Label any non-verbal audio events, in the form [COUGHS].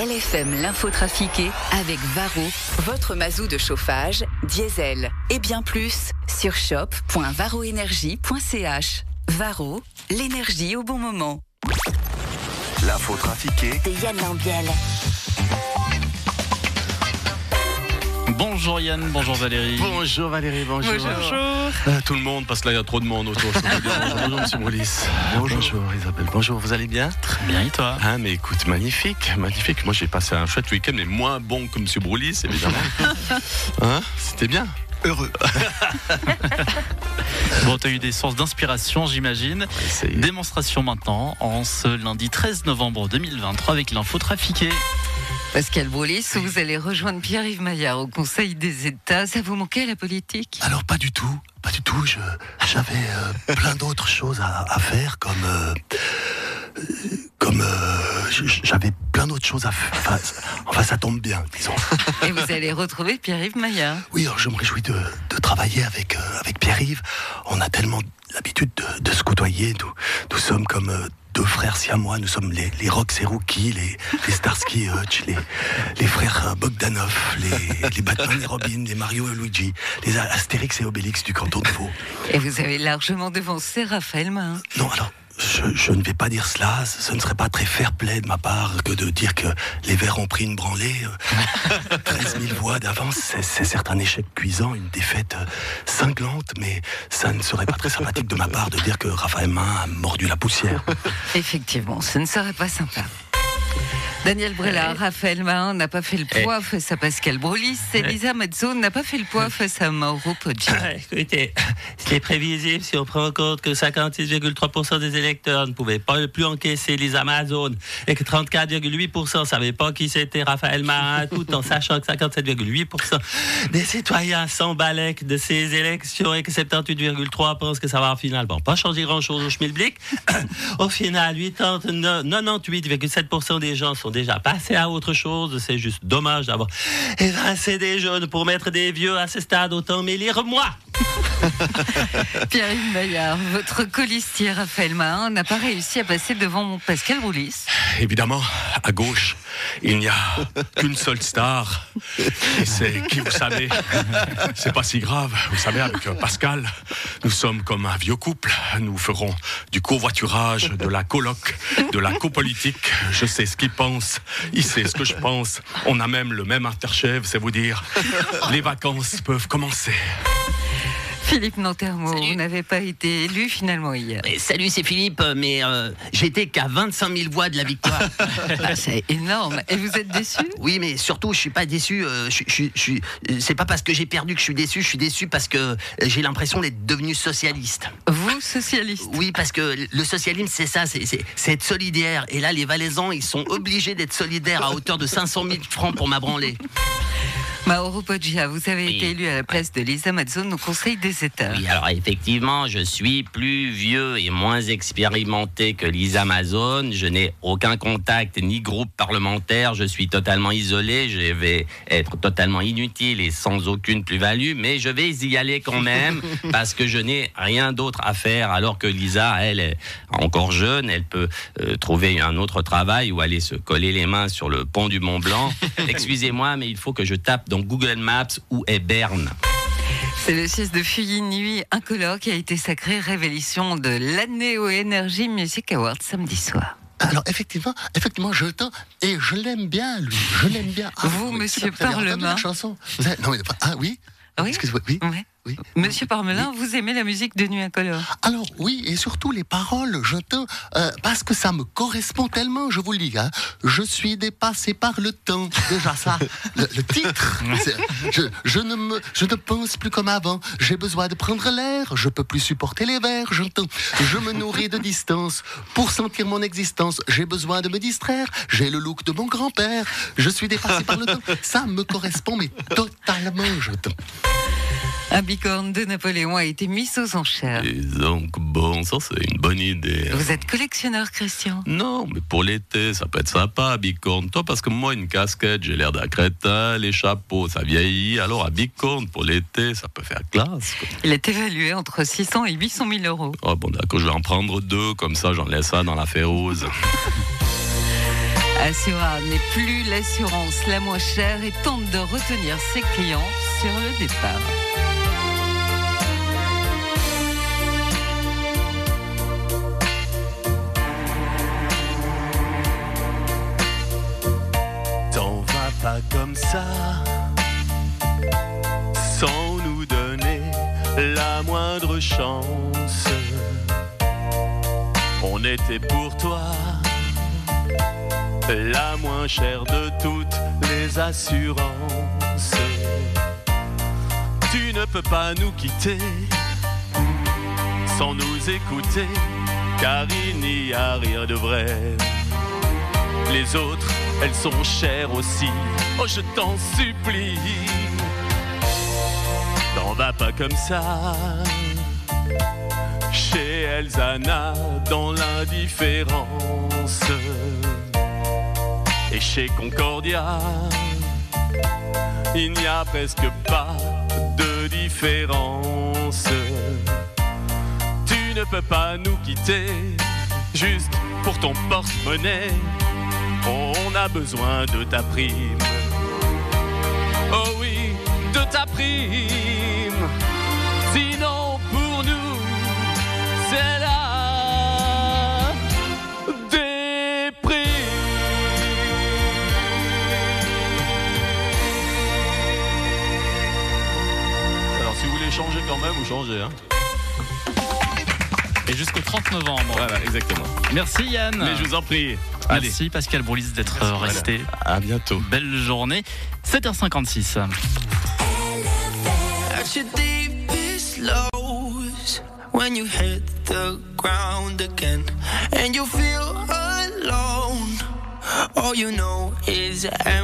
LFM l'info trafiquée avec Varro, votre mazou de chauffage, diesel et bien plus sur shop.varroénergie.ch. Varro, l'énergie au bon moment. L'info trafiquée de Yann Lambiel. Bonjour Yann, bonjour Valérie. Bonjour Valérie, bonjour. Bonjour. Euh, tout le monde, parce que là il y a trop de monde autour. [LAUGHS] bonjour Monsieur Broulis. Bonjour. Isabelle, bonjour, vous allez bien? Très bien, et toi? Ah mais écoute, magnifique, magnifique. Moi j'ai passé un chouette week-end, mais moins bon que Monsieur Broulis, évidemment. [LAUGHS] hein? C'était bien? Heureux. [LAUGHS] Bon, tu as eu des sources d'inspiration, j'imagine. Démonstration maintenant, en ce lundi 13 novembre 2023 avec l'info trafiquée. Pascal Broulis, vous allez rejoindre Pierre-Yves Maillard au Conseil des États. Ça vous manquait la politique? Alors pas du tout, pas du tout. Je, j'avais euh, plein d'autres choses à, à faire, comme, euh, comme euh, j'avais plein d'autres choses à faire. Enfin, ça tombe bien, disons. [LAUGHS] Et vous allez retrouver Pierre-Yves Maillard. Oui, alors, je me réjouis de, de travailler avec euh, avec Pierre-Yves. On a tellement l'habitude de, de se côtoyer. Nous, nous sommes comme euh, deux frères siamois. Nous sommes les, les Rox et Rookie, les, les Starsky et Hutch, les, les frères euh, Bogdanov, les, les Batman et Robin, les Mario et Luigi, les Astérix et Obélix du canton de Vaud. Et vous avez largement devancé Raphaël Mahin. Non, alors, je, je ne vais pas dire cela. Ce ne serait pas très fair-play de ma part que de dire que les Verts ont pris une branlée. Euh, [LAUGHS] 13 000 voix d'avance, c'est- c'est certes un échec cuisant, une défaite euh, cinglante, mais ça ne serait pas très sympathique de ma part de dire que Raphaël Main a mordu la poussière. Effectivement, ce ne serait pas sympa. Daniel Brella, Raphaël Mahin n'a pas fait le poids face à Pascal Broulis. Elisa Mazzo n'a pas fait le poids face à Mauro Poggi. Ah, Écoutez, c'était prévisible si on prend en compte que 56,3% des électeurs ne pouvaient pas plus encaisser les Amazones et que 34,8% ne savaient pas qui c'était Raphaël Marin, tout en sachant que 57,8% des citoyens s'emballaient de ces élections et que 78,3% pensent que ça va finalement pas changer grand-chose au schmilblick. [COUGHS] au final, 89 98,7% des gens sont déjà passés à autre chose. C'est juste dommage d'avoir évincé des jeunes pour mettre des vieux à ce stade. Autant m'élire moi. [LAUGHS] Pierre-Yves Maillard, votre colistier Raphaël Mahin n'a pas réussi à passer devant Pascal Broulis. Évidemment, à gauche, il n'y a qu'une seule star. C'est qui, vous savez C'est pas si grave. Vous savez, avec Pascal, nous sommes comme un vieux couple. Nous ferons du covoiturage, de la coloc, de la copolitique. Je sais ce qu'il pense, il sait ce que je pense. On a même le même interchef, c'est vous dire. Les vacances peuvent commencer. Philippe Nantermo, Salut. vous n'avez pas été élu finalement hier. Mais salut, c'est Philippe, mais euh, j'étais qu'à 25 000 voix de la victoire. [LAUGHS] Ah, c'est énorme. Et vous êtes déçu? Oui, mais surtout, je suis pas déçu. euh, je, je- je suis- c'est pas parce que j'ai perdu que je suis déçu. Je suis déçu parce que euh, j'ai l'impression d'être devenu socialiste. Vous, socialiste? Oui, parce que le socialisme, c'est ça, c'est- être solidaire. Et là, les Valaisans, ils sont obligés d'être solidaires à hauteur de 500 000 francs pour ma branlée. Mauro Poggia, vous avez Oui. été élu à la place de Lisa Mazzone au Conseil des États. Oui, alors effectivement, je suis plus vieux et moins expérimenté que Lisa Amazon. Je n'ai aucun contact ni groupe parlementaire. Je suis totalement isolé. Je vais être totalement inutile et sans aucune plus-value. Mais je vais y aller quand même [LAUGHS] parce que je n'ai rien d'autre à faire. Alors que Lisa, elle est encore jeune. Elle peut euh, trouver un autre travail ou aller se coller les mains sur le pont du Mont Blanc. [LAUGHS] Excusez-moi, mais il faut que je tape dans Google Maps où est Berne. C'est le 6 de Fuyi Nuit Incolore qui a été sacré révélation de l'année au Energy Music Awards samedi soir. Alors effectivement, effectivement, je le tends et je l'aime bien, lui. Je l'aime bien. Ah, Vous, oui, monsieur Parlement. la chanson Vous avez- Non, mais pas- ah oui. Ah oui Excusez-moi. Oui. Ouais. Oui. Monsieur Parmelin, vous aimez la musique de Nuit Incolore Alors oui, et surtout les paroles, je te, euh, parce que ça me correspond tellement, je vous le dis. Hein, je suis dépassé par le temps. Déjà ça, [LAUGHS] le, le titre. Je, je ne me, je ne pense plus comme avant. J'ai besoin de prendre l'air. Je peux plus supporter les vers. J'entends. Je me nourris de distance pour sentir mon existence. J'ai besoin de me distraire. J'ai le look de mon grand-père. Je suis dépassé par le temps. Ça me correspond, mais totalement, je. Un bicorne de Napoléon a été mis aux enchères. Et donc, bon, ça c'est une bonne idée. Vous êtes collectionneur, Christian Non, mais pour l'été, ça peut être sympa à Bicorne. Toi, parce que moi, une casquette, j'ai l'air d'un crétin, les chapeaux, ça vieillit. Alors, à Bicorne, pour l'été, ça peut faire classe. quoi. Il est évalué entre 600 et 800 000 euros. Oh, bon, d'accord, je vais en prendre deux, comme ça, j'en laisse un dans la féroce. Assura n'est plus l'assurance la moins chère et tente de retenir ses clients sur le départ. T'en vas pas comme ça, sans nous donner la moindre chance. On était pour toi la moins chère de toutes les assurances. Tu ne peux pas nous quitter sans nous écouter, car il n'y a rien de vrai. Les autres, elles sont chères aussi. Oh, je t'en supplie. T'en vas pas comme ça. Chez Elzana, dans l'indifférence. Chez Concordia, il n'y a presque pas de différence. Tu ne peux pas nous quitter juste pour ton porte-monnaie. On a besoin de ta prime. Oh oui, de ta prime. Sinon, changer quand même, vous changez. Hein Et jusqu'au 30 novembre. voilà, exactement. Merci Yann. Mais je vous en prie. Allez, Merci Pascal Broulis d'être euh, Voilà. resté. à bientôt. Belle journée. 7h56. At your deepest lows, when you hit the ground again and you feel alone, all you know is empty.